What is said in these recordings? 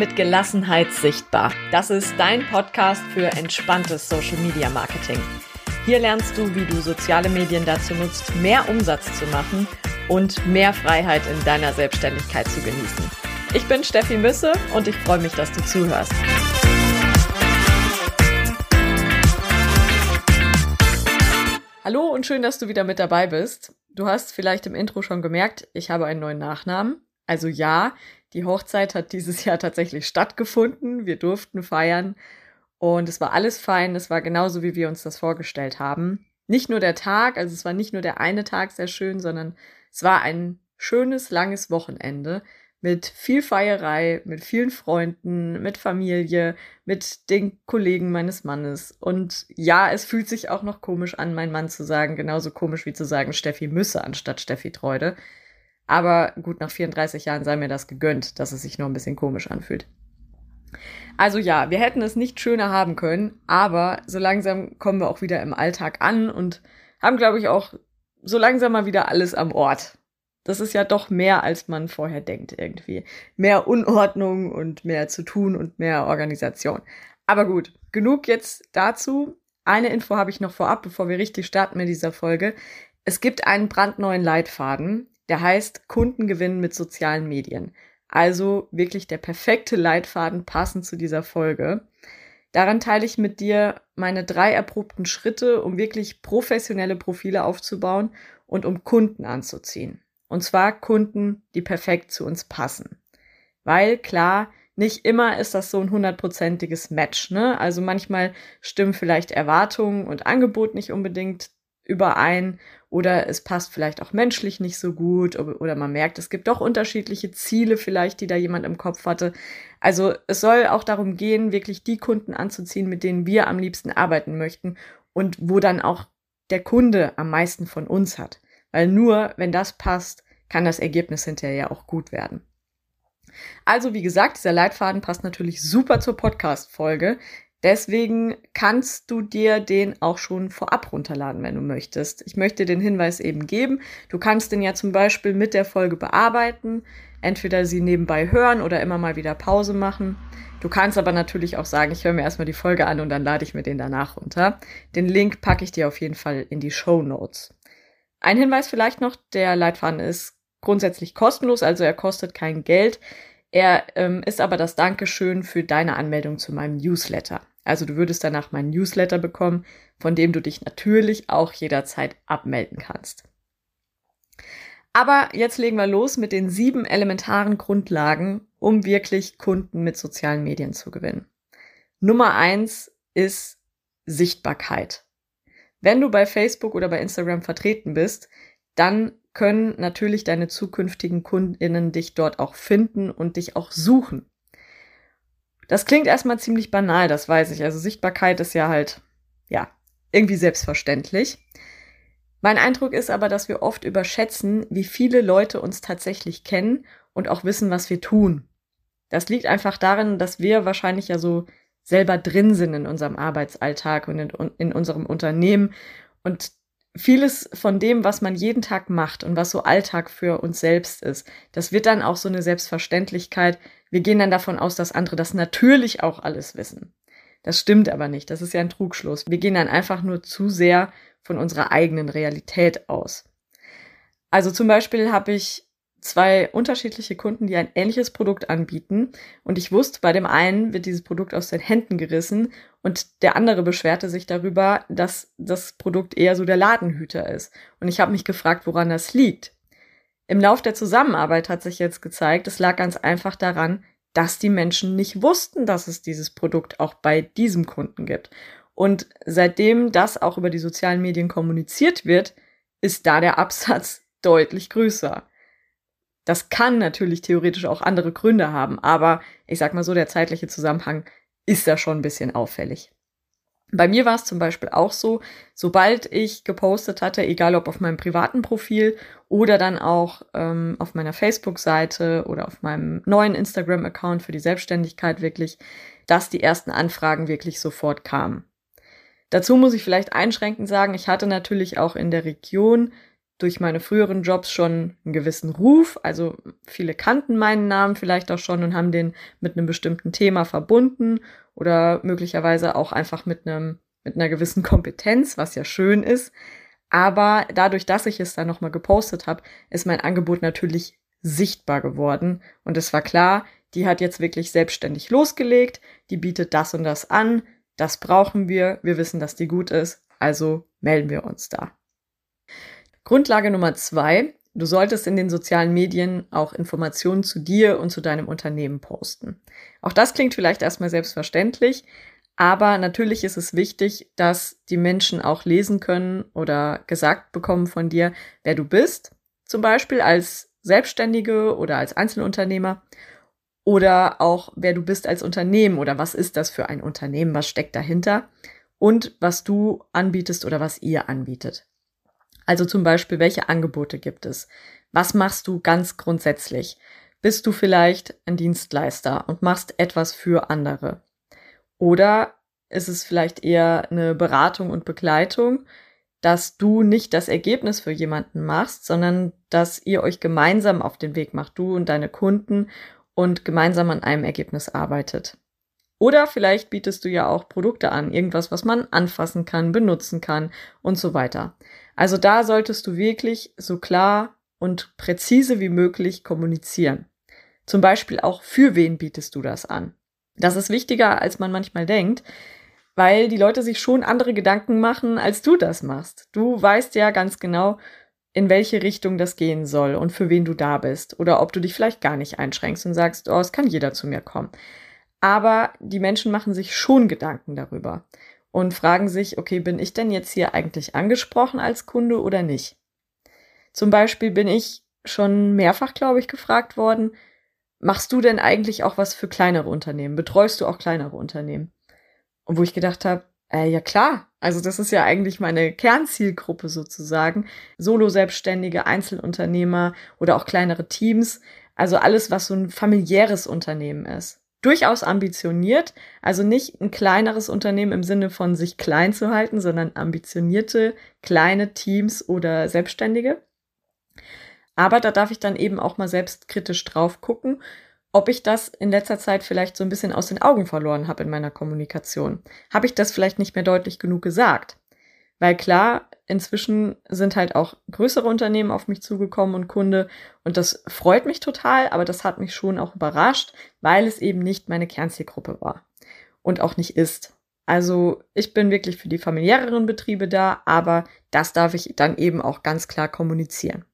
mit Gelassenheit sichtbar. Das ist dein Podcast für entspanntes Social Media Marketing. Hier lernst du, wie du soziale Medien dazu nutzt, mehr Umsatz zu machen und mehr Freiheit in deiner Selbstständigkeit zu genießen. Ich bin Steffi Müsse und ich freue mich, dass du zuhörst. Hallo und schön, dass du wieder mit dabei bist. Du hast vielleicht im Intro schon gemerkt, ich habe einen neuen Nachnamen. Also ja, die Hochzeit hat dieses Jahr tatsächlich stattgefunden. Wir durften feiern und es war alles fein. Es war genauso, wie wir uns das vorgestellt haben. Nicht nur der Tag, also es war nicht nur der eine Tag sehr schön, sondern es war ein schönes, langes Wochenende mit viel Feierei, mit vielen Freunden, mit Familie, mit den Kollegen meines Mannes. Und ja, es fühlt sich auch noch komisch an, mein Mann zu sagen, genauso komisch wie zu sagen Steffi Müsse anstatt Steffi Treude. Aber gut, nach 34 Jahren sei mir das gegönnt, dass es sich noch ein bisschen komisch anfühlt. Also ja, wir hätten es nicht schöner haben können, aber so langsam kommen wir auch wieder im Alltag an und haben, glaube ich, auch so langsam mal wieder alles am Ort. Das ist ja doch mehr, als man vorher denkt irgendwie. Mehr Unordnung und mehr zu tun und mehr Organisation. Aber gut, genug jetzt dazu. Eine Info habe ich noch vorab, bevor wir richtig starten mit dieser Folge. Es gibt einen brandneuen Leitfaden, der heißt Kundengewinn mit sozialen Medien. Also wirklich der perfekte Leitfaden passend zu dieser Folge. Daran teile ich mit dir meine drei erprobten Schritte, um wirklich professionelle Profile aufzubauen und um Kunden anzuziehen. Und zwar Kunden, die perfekt zu uns passen. Weil klar, nicht immer ist das so ein hundertprozentiges Match. Ne? Also manchmal stimmen vielleicht Erwartungen und Angebot nicht unbedingt überein oder es passt vielleicht auch menschlich nicht so gut oder man merkt, es gibt doch unterschiedliche Ziele vielleicht, die da jemand im Kopf hatte. Also es soll auch darum gehen, wirklich die Kunden anzuziehen, mit denen wir am liebsten arbeiten möchten und wo dann auch der Kunde am meisten von uns hat. Weil nur, wenn das passt, kann das Ergebnis hinterher auch gut werden. Also, wie gesagt, dieser Leitfaden passt natürlich super zur Podcast-Folge. Deswegen kannst du dir den auch schon vorab runterladen, wenn du möchtest. Ich möchte den Hinweis eben geben. Du kannst den ja zum Beispiel mit der Folge bearbeiten, entweder sie nebenbei hören oder immer mal wieder Pause machen. Du kannst aber natürlich auch sagen, ich höre mir erstmal die Folge an und dann lade ich mir den danach runter. Den Link packe ich dir auf jeden Fall in die Show Notes. Ein Hinweis vielleicht noch, der Leitfaden ist grundsätzlich kostenlos, also er kostet kein Geld. Er ähm, ist aber das Dankeschön für deine Anmeldung zu meinem Newsletter. Also du würdest danach meinen Newsletter bekommen, von dem du dich natürlich auch jederzeit abmelden kannst. Aber jetzt legen wir los mit den sieben elementaren Grundlagen, um wirklich Kunden mit sozialen Medien zu gewinnen. Nummer eins ist Sichtbarkeit. Wenn du bei Facebook oder bei Instagram vertreten bist, dann können natürlich deine zukünftigen Kundinnen dich dort auch finden und dich auch suchen. Das klingt erstmal ziemlich banal, das weiß ich. Also Sichtbarkeit ist ja halt, ja, irgendwie selbstverständlich. Mein Eindruck ist aber, dass wir oft überschätzen, wie viele Leute uns tatsächlich kennen und auch wissen, was wir tun. Das liegt einfach darin, dass wir wahrscheinlich ja so selber drin sind in unserem Arbeitsalltag und in, in unserem Unternehmen und vieles von dem, was man jeden Tag macht und was so Alltag für uns selbst ist, das wird dann auch so eine Selbstverständlichkeit. Wir gehen dann davon aus, dass andere das natürlich auch alles wissen. Das stimmt aber nicht. Das ist ja ein Trugschluss. Wir gehen dann einfach nur zu sehr von unserer eigenen Realität aus. Also zum Beispiel habe ich zwei unterschiedliche Kunden, die ein ähnliches Produkt anbieten. Und ich wusste, bei dem einen wird dieses Produkt aus den Händen gerissen und der andere beschwerte sich darüber, dass das Produkt eher so der Ladenhüter ist. Und ich habe mich gefragt, woran das liegt. Im Lauf der Zusammenarbeit hat sich jetzt gezeigt, es lag ganz einfach daran, dass die Menschen nicht wussten, dass es dieses Produkt auch bei diesem Kunden gibt. Und seitdem das auch über die sozialen Medien kommuniziert wird, ist da der Absatz deutlich größer. Das kann natürlich theoretisch auch andere Gründe haben, aber ich sag mal so, der zeitliche Zusammenhang ist da schon ein bisschen auffällig. Bei mir war es zum Beispiel auch so, sobald ich gepostet hatte, egal ob auf meinem privaten Profil oder dann auch ähm, auf meiner Facebook-Seite oder auf meinem neuen Instagram-Account für die Selbstständigkeit wirklich, dass die ersten Anfragen wirklich sofort kamen. Dazu muss ich vielleicht einschränkend sagen, ich hatte natürlich auch in der Region durch meine früheren Jobs schon einen gewissen Ruf. Also viele kannten meinen Namen vielleicht auch schon und haben den mit einem bestimmten Thema verbunden oder möglicherweise auch einfach mit einem mit einer gewissen Kompetenz, was ja schön ist. Aber dadurch, dass ich es dann nochmal gepostet habe, ist mein Angebot natürlich sichtbar geworden. Und es war klar, die hat jetzt wirklich selbstständig losgelegt, die bietet das und das an, das brauchen wir, wir wissen, dass die gut ist, also melden wir uns da. Grundlage Nummer zwei, du solltest in den sozialen Medien auch Informationen zu dir und zu deinem Unternehmen posten. Auch das klingt vielleicht erstmal selbstverständlich, aber natürlich ist es wichtig, dass die Menschen auch lesen können oder gesagt bekommen von dir, wer du bist. Zum Beispiel als Selbstständige oder als Einzelunternehmer. Oder auch, wer du bist als Unternehmen oder was ist das für ein Unternehmen, was steckt dahinter und was du anbietest oder was ihr anbietet. Also zum Beispiel, welche Angebote gibt es? Was machst du ganz grundsätzlich? Bist du vielleicht ein Dienstleister und machst etwas für andere? Oder ist es vielleicht eher eine Beratung und Begleitung, dass du nicht das Ergebnis für jemanden machst, sondern dass ihr euch gemeinsam auf den Weg macht, du und deine Kunden und gemeinsam an einem Ergebnis arbeitet. Oder vielleicht bietest du ja auch Produkte an, irgendwas, was man anfassen kann, benutzen kann und so weiter. Also da solltest du wirklich so klar und präzise wie möglich kommunizieren. Zum Beispiel auch, für wen bietest du das an? Das ist wichtiger, als man manchmal denkt, weil die Leute sich schon andere Gedanken machen, als du das machst. Du weißt ja ganz genau, in welche Richtung das gehen soll und für wen du da bist. Oder ob du dich vielleicht gar nicht einschränkst und sagst, oh, es kann jeder zu mir kommen. Aber die Menschen machen sich schon Gedanken darüber und fragen sich, okay, bin ich denn jetzt hier eigentlich angesprochen als Kunde oder nicht? Zum Beispiel bin ich schon mehrfach, glaube ich, gefragt worden, machst du denn eigentlich auch was für kleinere Unternehmen? Betreust du auch kleinere Unternehmen? Und wo ich gedacht habe, äh, ja klar, also das ist ja eigentlich meine Kernzielgruppe sozusagen. Solo-Selbstständige, Einzelunternehmer oder auch kleinere Teams. Also alles, was so ein familiäres Unternehmen ist. Durchaus ambitioniert, also nicht ein kleineres Unternehmen im Sinne von sich klein zu halten, sondern ambitionierte kleine Teams oder Selbstständige. Aber da darf ich dann eben auch mal selbstkritisch drauf gucken, ob ich das in letzter Zeit vielleicht so ein bisschen aus den Augen verloren habe in meiner Kommunikation. Habe ich das vielleicht nicht mehr deutlich genug gesagt? Weil klar, inzwischen sind halt auch größere Unternehmen auf mich zugekommen und Kunde und das freut mich total, aber das hat mich schon auch überrascht, weil es eben nicht meine Kernzielgruppe war und auch nicht ist. Also ich bin wirklich für die familiäreren Betriebe da, aber das darf ich dann eben auch ganz klar kommunizieren.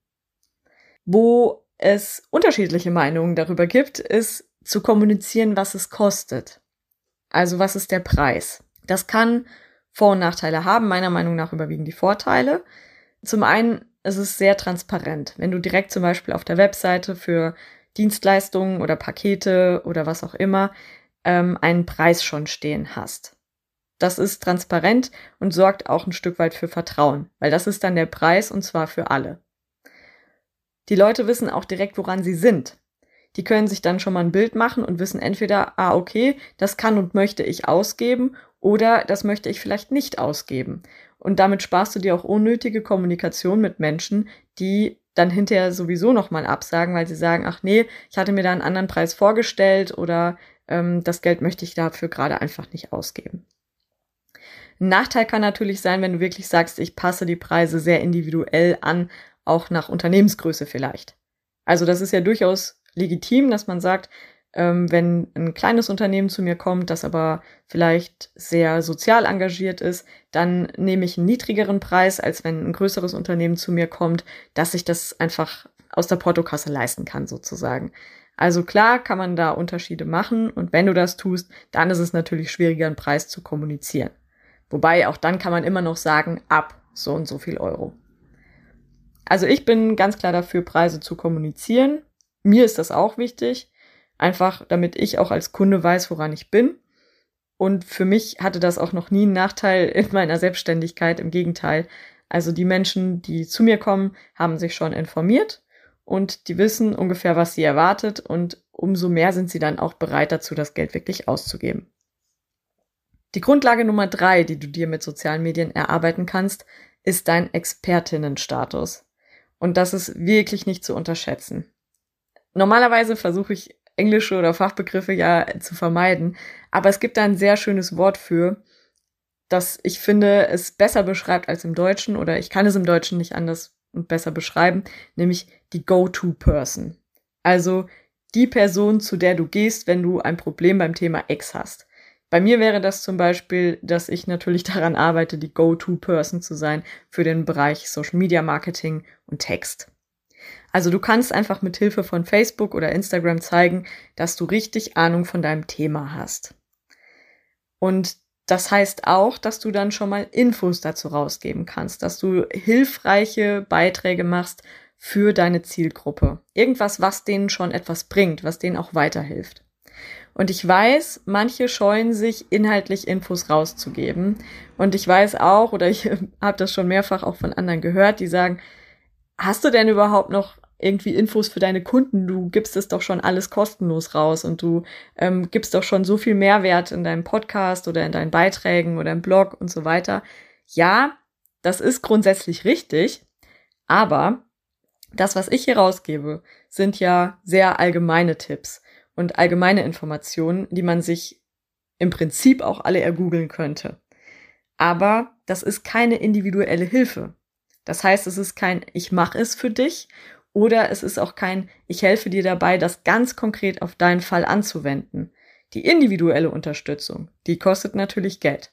Wo es unterschiedliche Meinungen darüber gibt, ist zu kommunizieren, was es kostet. Also was ist der Preis? Das kann Vor- und Nachteile haben. Meiner Meinung nach überwiegen die Vorteile. Zum einen ist es sehr transparent. Wenn du direkt zum Beispiel auf der Webseite für Dienstleistungen oder Pakete oder was auch immer ähm, einen Preis schon stehen hast. Das ist transparent und sorgt auch ein Stück weit für Vertrauen, weil das ist dann der Preis und zwar für alle. Die Leute wissen auch direkt, woran sie sind. Die können sich dann schon mal ein Bild machen und wissen entweder, ah, okay, das kann und möchte ich ausgeben oder das möchte ich vielleicht nicht ausgeben. Und damit sparst du dir auch unnötige Kommunikation mit Menschen, die dann hinterher sowieso nochmal absagen, weil sie sagen, ach nee, ich hatte mir da einen anderen Preis vorgestellt oder ähm, das Geld möchte ich dafür gerade einfach nicht ausgeben. Ein Nachteil kann natürlich sein, wenn du wirklich sagst, ich passe die Preise sehr individuell an auch nach Unternehmensgröße vielleicht. Also das ist ja durchaus legitim, dass man sagt, ähm, wenn ein kleines Unternehmen zu mir kommt, das aber vielleicht sehr sozial engagiert ist, dann nehme ich einen niedrigeren Preis, als wenn ein größeres Unternehmen zu mir kommt, dass ich das einfach aus der Portokasse leisten kann, sozusagen. Also klar kann man da Unterschiede machen und wenn du das tust, dann ist es natürlich schwieriger, einen Preis zu kommunizieren. Wobei auch dann kann man immer noch sagen, ab so und so viel Euro. Also ich bin ganz klar dafür, Preise zu kommunizieren. Mir ist das auch wichtig, einfach damit ich auch als Kunde weiß, woran ich bin. Und für mich hatte das auch noch nie einen Nachteil in meiner Selbstständigkeit. Im Gegenteil. Also die Menschen, die zu mir kommen, haben sich schon informiert und die wissen ungefähr, was sie erwartet und umso mehr sind sie dann auch bereit dazu, das Geld wirklich auszugeben. Die Grundlage Nummer drei, die du dir mit sozialen Medien erarbeiten kannst, ist dein Expertinnenstatus. Und das ist wirklich nicht zu unterschätzen. Normalerweise versuche ich englische oder Fachbegriffe ja zu vermeiden, aber es gibt da ein sehr schönes Wort für, das ich finde es besser beschreibt als im Deutschen oder ich kann es im Deutschen nicht anders und besser beschreiben, nämlich die Go-To-Person. Also die Person, zu der du gehst, wenn du ein Problem beim Thema X hast. Bei mir wäre das zum Beispiel, dass ich natürlich daran arbeite, die Go-To-Person zu sein für den Bereich Social Media Marketing und Text. Also du kannst einfach mit Hilfe von Facebook oder Instagram zeigen, dass du richtig Ahnung von deinem Thema hast. Und das heißt auch, dass du dann schon mal Infos dazu rausgeben kannst, dass du hilfreiche Beiträge machst für deine Zielgruppe. Irgendwas, was denen schon etwas bringt, was denen auch weiterhilft. Und ich weiß, manche scheuen sich, inhaltlich Infos rauszugeben. Und ich weiß auch, oder ich habe das schon mehrfach auch von anderen gehört, die sagen, hast du denn überhaupt noch irgendwie Infos für deine Kunden. Du gibst es doch schon alles kostenlos raus und du ähm, gibst doch schon so viel Mehrwert in deinem Podcast oder in deinen Beiträgen oder im Blog und so weiter. Ja, das ist grundsätzlich richtig, aber das, was ich hier rausgebe, sind ja sehr allgemeine Tipps und allgemeine Informationen, die man sich im Prinzip auch alle ergoogeln könnte. Aber das ist keine individuelle Hilfe. Das heißt, es ist kein Ich mache es für dich oder es ist auch kein Ich helfe dir dabei, das ganz konkret auf deinen Fall anzuwenden. Die individuelle Unterstützung, die kostet natürlich Geld.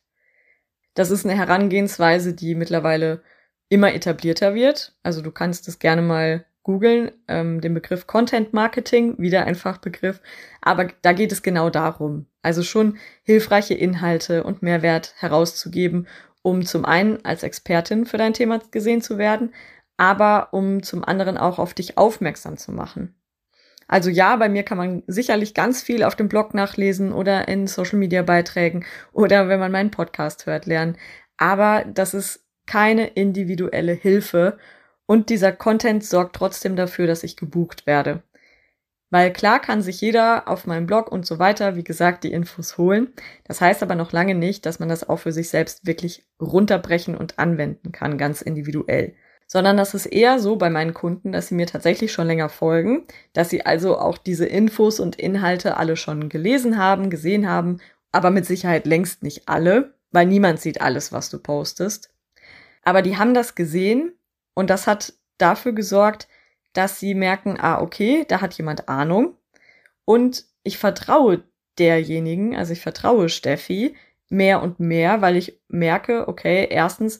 Das ist eine Herangehensweise, die mittlerweile immer etablierter wird. Also du kannst es gerne mal googeln, ähm, den Begriff Content Marketing, wieder ein Fachbegriff. Aber da geht es genau darum. Also schon hilfreiche Inhalte und Mehrwert herauszugeben, um zum einen als Expertin für dein Thema gesehen zu werden, aber um zum anderen auch auf dich aufmerksam zu machen. Also ja, bei mir kann man sicherlich ganz viel auf dem Blog nachlesen oder in Social Media Beiträgen oder wenn man meinen Podcast hört lernen. Aber das ist keine individuelle Hilfe und dieser Content sorgt trotzdem dafür, dass ich gebucht werde. Weil klar kann sich jeder auf meinem Blog und so weiter, wie gesagt, die Infos holen. Das heißt aber noch lange nicht, dass man das auch für sich selbst wirklich runterbrechen und anwenden kann, ganz individuell sondern das ist eher so bei meinen Kunden, dass sie mir tatsächlich schon länger folgen, dass sie also auch diese Infos und Inhalte alle schon gelesen haben, gesehen haben, aber mit Sicherheit längst nicht alle, weil niemand sieht alles, was du postest. Aber die haben das gesehen und das hat dafür gesorgt, dass sie merken, ah, okay, da hat jemand Ahnung und ich vertraue derjenigen, also ich vertraue Steffi mehr und mehr, weil ich merke, okay, erstens,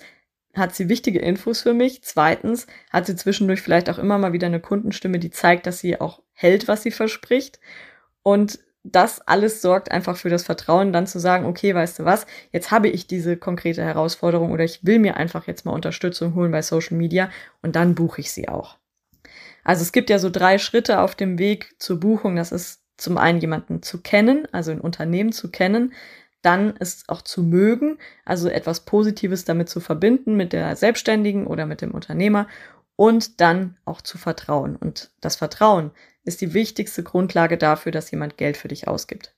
hat sie wichtige Infos für mich. Zweitens hat sie zwischendurch vielleicht auch immer mal wieder eine Kundenstimme, die zeigt, dass sie auch hält, was sie verspricht. Und das alles sorgt einfach für das Vertrauen, dann zu sagen, okay, weißt du was, jetzt habe ich diese konkrete Herausforderung oder ich will mir einfach jetzt mal Unterstützung holen bei Social Media und dann buche ich sie auch. Also es gibt ja so drei Schritte auf dem Weg zur Buchung. Das ist zum einen jemanden zu kennen, also ein Unternehmen zu kennen, dann es auch zu mögen, also etwas Positives damit zu verbinden mit der Selbstständigen oder mit dem Unternehmer und dann auch zu vertrauen. Und das Vertrauen ist die wichtigste Grundlage dafür, dass jemand Geld für dich ausgibt.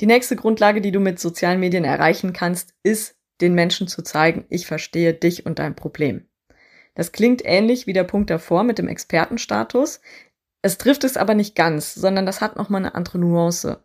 Die nächste Grundlage, die du mit sozialen Medien erreichen kannst, ist, den Menschen zu zeigen, ich verstehe dich und dein Problem. Das klingt ähnlich wie der Punkt davor mit dem Expertenstatus. Es trifft es aber nicht ganz, sondern das hat nochmal eine andere Nuance.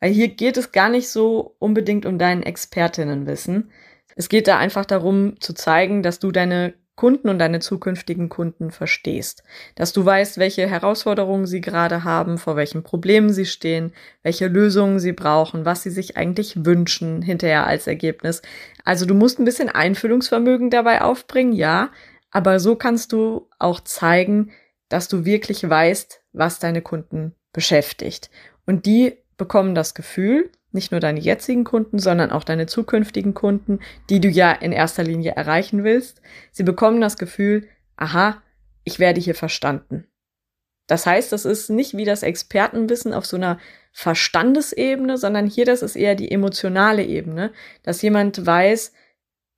Weil hier geht es gar nicht so unbedingt um dein Expertinnenwissen. Es geht da einfach darum zu zeigen, dass du deine Kunden und deine zukünftigen Kunden verstehst. Dass du weißt, welche Herausforderungen sie gerade haben, vor welchen Problemen sie stehen, welche Lösungen sie brauchen, was sie sich eigentlich wünschen hinterher als Ergebnis. Also du musst ein bisschen Einfühlungsvermögen dabei aufbringen, ja, aber so kannst du auch zeigen, dass du wirklich weißt, was deine Kunden beschäftigt. Und die bekommen das Gefühl, nicht nur deine jetzigen Kunden, sondern auch deine zukünftigen Kunden, die du ja in erster Linie erreichen willst, sie bekommen das Gefühl, aha, ich werde hier verstanden. Das heißt, das ist nicht wie das Expertenwissen auf so einer Verstandesebene, sondern hier das ist eher die emotionale Ebene, dass jemand weiß,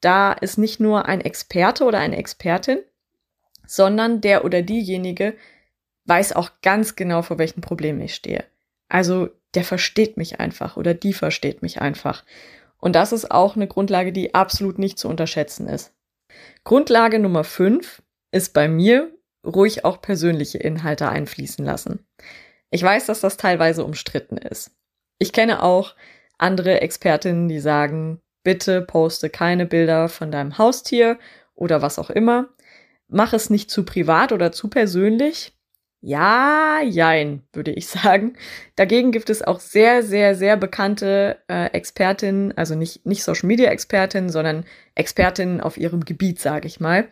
da ist nicht nur ein Experte oder eine Expertin, sondern der oder diejenige weiß auch ganz genau, vor welchen Problemen ich stehe. Also der versteht mich einfach oder die versteht mich einfach. Und das ist auch eine Grundlage, die absolut nicht zu unterschätzen ist. Grundlage Nummer fünf ist bei mir ruhig auch persönliche Inhalte einfließen lassen. Ich weiß, dass das teilweise umstritten ist. Ich kenne auch andere Expertinnen, die sagen, bitte poste keine Bilder von deinem Haustier oder was auch immer. Mach es nicht zu privat oder zu persönlich. Ja, jein, würde ich sagen. Dagegen gibt es auch sehr, sehr, sehr bekannte äh, Expertinnen, also nicht, nicht Social Media Expertinnen, sondern Expertinnen auf ihrem Gebiet, sage ich mal,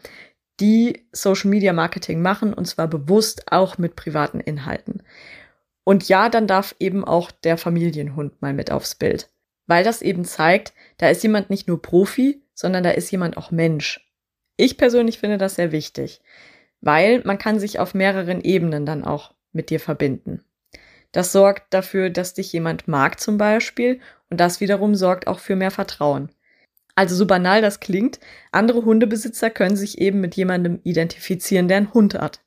die Social Media Marketing machen und zwar bewusst auch mit privaten Inhalten. Und ja, dann darf eben auch der Familienhund mal mit aufs Bild, weil das eben zeigt, da ist jemand nicht nur Profi, sondern da ist jemand auch Mensch. Ich persönlich finde das sehr wichtig weil man kann sich auf mehreren Ebenen dann auch mit dir verbinden. Das sorgt dafür, dass dich jemand mag zum Beispiel und das wiederum sorgt auch für mehr Vertrauen. Also so banal das klingt, andere Hundebesitzer können sich eben mit jemandem identifizieren, der einen Hund hat.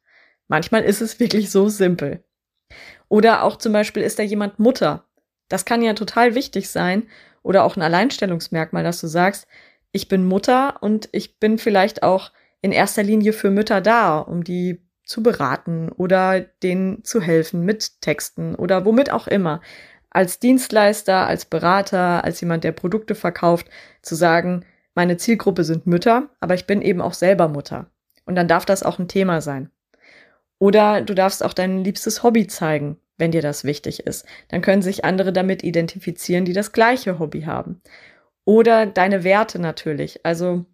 Manchmal ist es wirklich so simpel. Oder auch zum Beispiel ist da jemand Mutter. Das kann ja total wichtig sein oder auch ein Alleinstellungsmerkmal, dass du sagst, ich bin Mutter und ich bin vielleicht auch in erster Linie für Mütter da, um die zu beraten oder denen zu helfen mit Texten oder womit auch immer. Als Dienstleister, als Berater, als jemand, der Produkte verkauft, zu sagen, meine Zielgruppe sind Mütter, aber ich bin eben auch selber Mutter. Und dann darf das auch ein Thema sein. Oder du darfst auch dein liebstes Hobby zeigen, wenn dir das wichtig ist. Dann können sich andere damit identifizieren, die das gleiche Hobby haben. Oder deine Werte natürlich. Also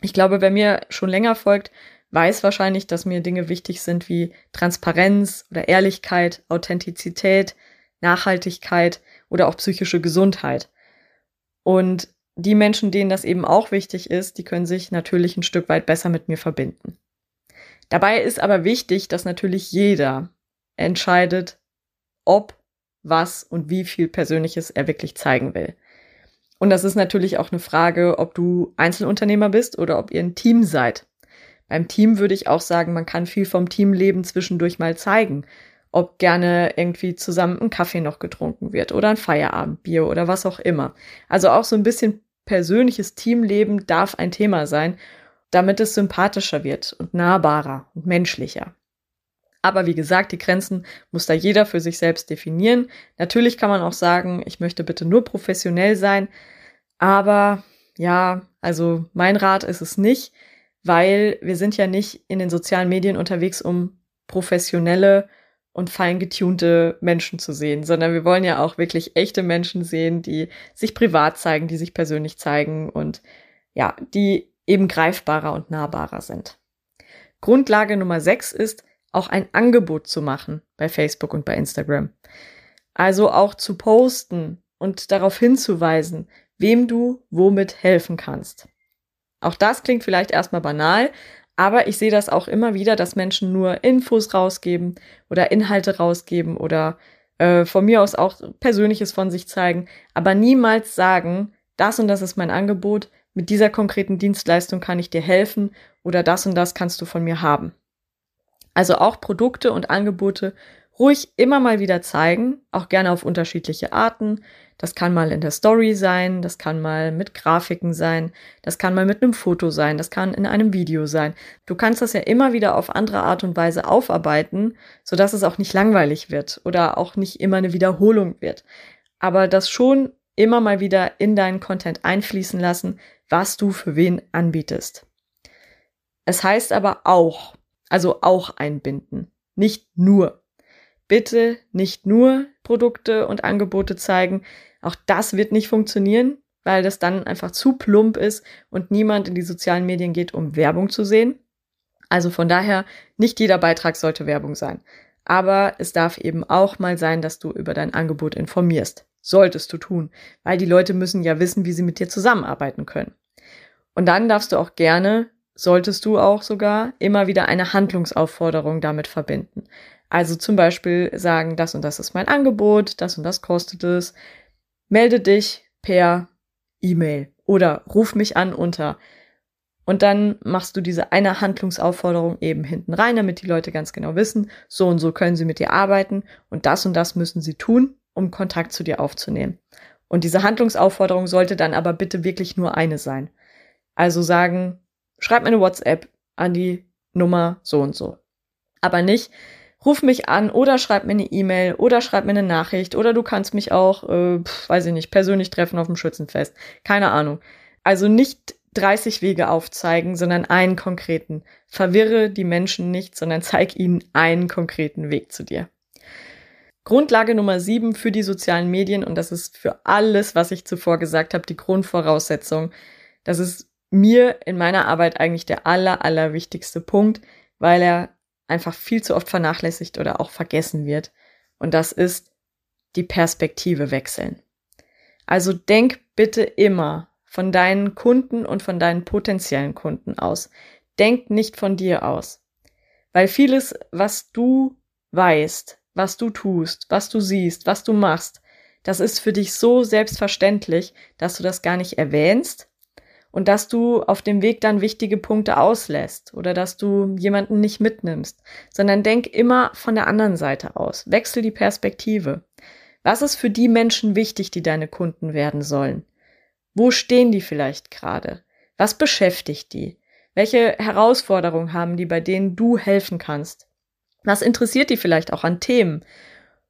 ich glaube, wer mir schon länger folgt, weiß wahrscheinlich, dass mir Dinge wichtig sind wie Transparenz oder Ehrlichkeit, Authentizität, Nachhaltigkeit oder auch psychische Gesundheit. Und die Menschen, denen das eben auch wichtig ist, die können sich natürlich ein Stück weit besser mit mir verbinden. Dabei ist aber wichtig, dass natürlich jeder entscheidet, ob, was und wie viel Persönliches er wirklich zeigen will. Und das ist natürlich auch eine Frage, ob du Einzelunternehmer bist oder ob ihr ein Team seid. Beim Team würde ich auch sagen, man kann viel vom Teamleben zwischendurch mal zeigen. Ob gerne irgendwie zusammen ein Kaffee noch getrunken wird oder ein Feierabendbier oder was auch immer. Also auch so ein bisschen persönliches Teamleben darf ein Thema sein, damit es sympathischer wird und nahbarer und menschlicher. Aber wie gesagt, die Grenzen muss da jeder für sich selbst definieren. Natürlich kann man auch sagen, ich möchte bitte nur professionell sein. Aber ja, also mein Rat ist es nicht, weil wir sind ja nicht in den sozialen Medien unterwegs, um professionelle und fein getunte Menschen zu sehen, sondern wir wollen ja auch wirklich echte Menschen sehen, die sich privat zeigen, die sich persönlich zeigen und ja, die eben greifbarer und nahbarer sind. Grundlage Nummer sechs ist, auch ein Angebot zu machen bei Facebook und bei Instagram. Also auch zu posten und darauf hinzuweisen, wem du womit helfen kannst. Auch das klingt vielleicht erstmal banal, aber ich sehe das auch immer wieder, dass Menschen nur Infos rausgeben oder Inhalte rausgeben oder äh, von mir aus auch Persönliches von sich zeigen, aber niemals sagen, das und das ist mein Angebot, mit dieser konkreten Dienstleistung kann ich dir helfen oder das und das kannst du von mir haben. Also auch Produkte und Angebote ruhig immer mal wieder zeigen, auch gerne auf unterschiedliche Arten. Das kann mal in der Story sein, das kann mal mit Grafiken sein, das kann mal mit einem Foto sein, das kann in einem Video sein. Du kannst das ja immer wieder auf andere Art und Weise aufarbeiten, sodass es auch nicht langweilig wird oder auch nicht immer eine Wiederholung wird. Aber das schon immer mal wieder in deinen Content einfließen lassen, was du für wen anbietest. Es heißt aber auch, also auch einbinden. Nicht nur. Bitte nicht nur Produkte und Angebote zeigen. Auch das wird nicht funktionieren, weil das dann einfach zu plump ist und niemand in die sozialen Medien geht, um Werbung zu sehen. Also von daher, nicht jeder Beitrag sollte Werbung sein. Aber es darf eben auch mal sein, dass du über dein Angebot informierst. Solltest du tun, weil die Leute müssen ja wissen, wie sie mit dir zusammenarbeiten können. Und dann darfst du auch gerne solltest du auch sogar immer wieder eine Handlungsaufforderung damit verbinden. Also zum Beispiel sagen, das und das ist mein Angebot, das und das kostet es. Melde dich per E-Mail oder ruf mich an unter. Und dann machst du diese eine Handlungsaufforderung eben hinten rein, damit die Leute ganz genau wissen, so und so können sie mit dir arbeiten und das und das müssen sie tun, um Kontakt zu dir aufzunehmen. Und diese Handlungsaufforderung sollte dann aber bitte wirklich nur eine sein. Also sagen, schreib mir eine WhatsApp an die Nummer so und so. Aber nicht, ruf mich an oder schreib mir eine E-Mail oder schreib mir eine Nachricht oder du kannst mich auch, äh, weiß ich nicht, persönlich treffen auf dem Schützenfest. Keine Ahnung. Also nicht 30 Wege aufzeigen, sondern einen konkreten. Verwirre die Menschen nicht, sondern zeig ihnen einen konkreten Weg zu dir. Grundlage Nummer sieben für die sozialen Medien und das ist für alles, was ich zuvor gesagt habe, die Grundvoraussetzung. Das ist mir in meiner Arbeit eigentlich der aller, aller wichtigste Punkt, weil er einfach viel zu oft vernachlässigt oder auch vergessen wird. Und das ist die Perspektive wechseln. Also denk bitte immer von deinen Kunden und von deinen potenziellen Kunden aus. Denk nicht von dir aus. Weil vieles, was du weißt, was du tust, was du siehst, was du machst, das ist für dich so selbstverständlich, dass du das gar nicht erwähnst und dass du auf dem Weg dann wichtige Punkte auslässt oder dass du jemanden nicht mitnimmst, sondern denk immer von der anderen Seite aus. Wechsel die Perspektive. Was ist für die Menschen wichtig, die deine Kunden werden sollen? Wo stehen die vielleicht gerade? Was beschäftigt die? Welche Herausforderungen haben die, bei denen du helfen kannst? Was interessiert die vielleicht auch an Themen?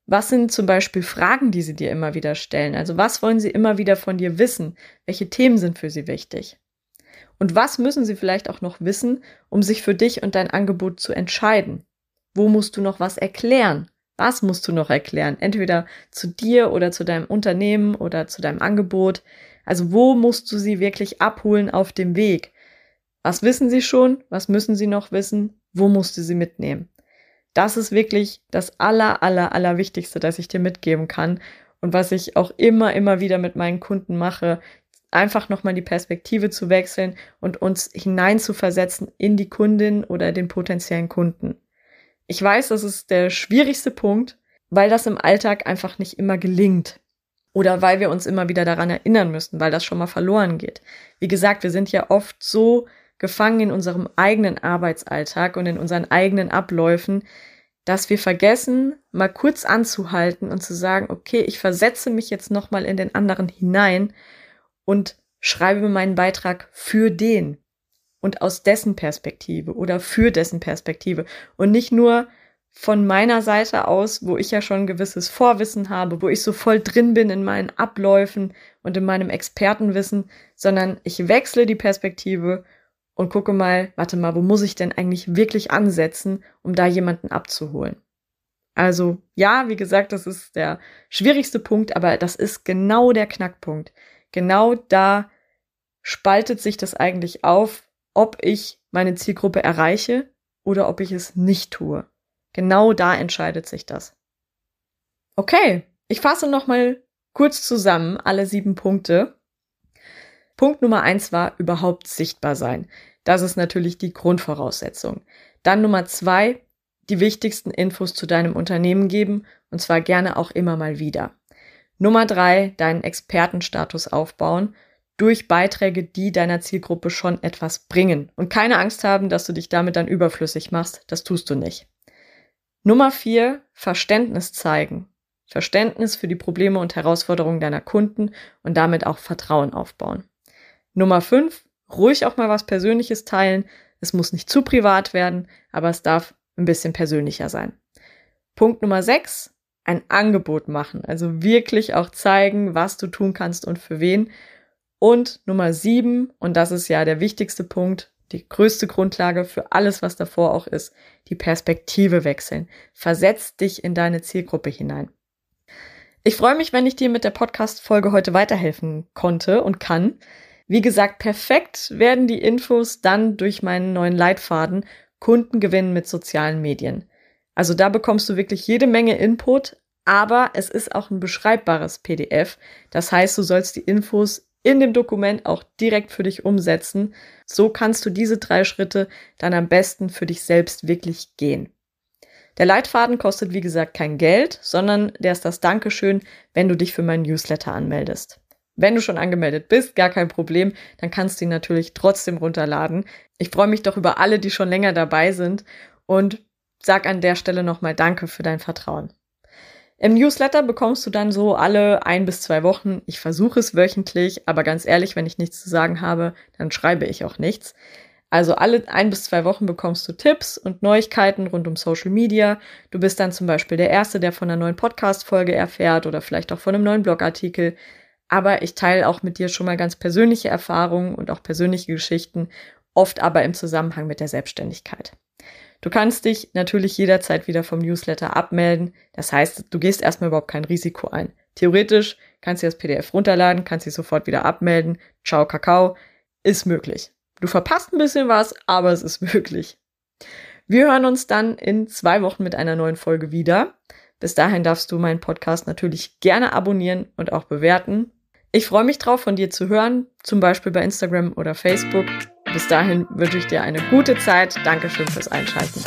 Was sind zum Beispiel Fragen, die sie dir immer wieder stellen? Also was wollen sie immer wieder von dir wissen? Welche Themen sind für sie wichtig? Und was müssen sie vielleicht auch noch wissen, um sich für dich und dein Angebot zu entscheiden? Wo musst du noch was erklären? Was musst du noch erklären? Entweder zu dir oder zu deinem Unternehmen oder zu deinem Angebot. Also wo musst du sie wirklich abholen auf dem Weg? Was wissen sie schon? Was müssen sie noch wissen? Wo musst du sie mitnehmen? Das ist wirklich das aller, aller, aller Wichtigste, das ich dir mitgeben kann und was ich auch immer, immer wieder mit meinen Kunden mache, einfach nochmal die Perspektive zu wechseln und uns hineinzuversetzen in die Kundin oder den potenziellen Kunden. Ich weiß, das ist der schwierigste Punkt, weil das im Alltag einfach nicht immer gelingt. Oder weil wir uns immer wieder daran erinnern müssen, weil das schon mal verloren geht. Wie gesagt, wir sind ja oft so gefangen in unserem eigenen Arbeitsalltag und in unseren eigenen Abläufen, dass wir vergessen, mal kurz anzuhalten und zu sagen, okay, ich versetze mich jetzt nochmal in den anderen hinein und schreibe meinen Beitrag für den und aus dessen Perspektive oder für dessen Perspektive und nicht nur von meiner Seite aus, wo ich ja schon ein gewisses Vorwissen habe, wo ich so voll drin bin in meinen Abläufen und in meinem Expertenwissen, sondern ich wechsle die Perspektive und gucke mal, warte mal, wo muss ich denn eigentlich wirklich ansetzen, um da jemanden abzuholen? Also ja, wie gesagt, das ist der schwierigste Punkt, aber das ist genau der Knackpunkt. Genau da spaltet sich das eigentlich auf, ob ich meine Zielgruppe erreiche oder ob ich es nicht tue. Genau da entscheidet sich das. Okay, ich fasse nochmal kurz zusammen alle sieben Punkte. Punkt Nummer eins war überhaupt sichtbar sein. Das ist natürlich die Grundvoraussetzung. Dann Nummer zwei, die wichtigsten Infos zu deinem Unternehmen geben und zwar gerne auch immer mal wieder. Nummer drei, deinen Expertenstatus aufbauen durch Beiträge, die deiner Zielgruppe schon etwas bringen. Und keine Angst haben, dass du dich damit dann überflüssig machst. Das tust du nicht. Nummer vier, Verständnis zeigen. Verständnis für die Probleme und Herausforderungen deiner Kunden und damit auch Vertrauen aufbauen. Nummer fünf, ruhig auch mal was Persönliches teilen. Es muss nicht zu privat werden, aber es darf ein bisschen persönlicher sein. Punkt Nummer sechs, ein Angebot machen. Also wirklich auch zeigen, was du tun kannst und für wen. Und Nummer sieben, und das ist ja der wichtigste Punkt, die größte Grundlage für alles, was davor auch ist, die Perspektive wechseln. Versetz dich in deine Zielgruppe hinein. Ich freue mich, wenn ich dir mit der Podcast-Folge heute weiterhelfen konnte und kann. Wie gesagt, perfekt werden die Infos dann durch meinen neuen Leitfaden Kunden gewinnen mit sozialen Medien. Also da bekommst du wirklich jede Menge Input, aber es ist auch ein beschreibbares PDF. Das heißt, du sollst die Infos in dem Dokument auch direkt für dich umsetzen. So kannst du diese drei Schritte dann am besten für dich selbst wirklich gehen. Der Leitfaden kostet, wie gesagt, kein Geld, sondern der ist das Dankeschön, wenn du dich für meinen Newsletter anmeldest. Wenn du schon angemeldet bist, gar kein Problem, dann kannst du ihn natürlich trotzdem runterladen. Ich freue mich doch über alle, die schon länger dabei sind und sag an der Stelle nochmal Danke für dein Vertrauen. Im Newsletter bekommst du dann so alle ein bis zwei Wochen, ich versuche es wöchentlich, aber ganz ehrlich, wenn ich nichts zu sagen habe, dann schreibe ich auch nichts. Also alle ein bis zwei Wochen bekommst du Tipps und Neuigkeiten rund um Social Media. Du bist dann zum Beispiel der Erste, der von einer neuen Podcast-Folge erfährt oder vielleicht auch von einem neuen Blogartikel. Aber ich teile auch mit dir schon mal ganz persönliche Erfahrungen und auch persönliche Geschichten, oft aber im Zusammenhang mit der Selbstständigkeit. Du kannst dich natürlich jederzeit wieder vom Newsletter abmelden. Das heißt, du gehst erstmal überhaupt kein Risiko ein. Theoretisch kannst du das PDF runterladen, kannst dich sofort wieder abmelden. Ciao, Kakao. Ist möglich. Du verpasst ein bisschen was, aber es ist möglich. Wir hören uns dann in zwei Wochen mit einer neuen Folge wieder. Bis dahin darfst du meinen Podcast natürlich gerne abonnieren und auch bewerten. Ich freue mich drauf, von dir zu hören, zum Beispiel bei Instagram oder Facebook. Bis dahin wünsche ich dir eine gute Zeit. Dankeschön fürs Einschalten.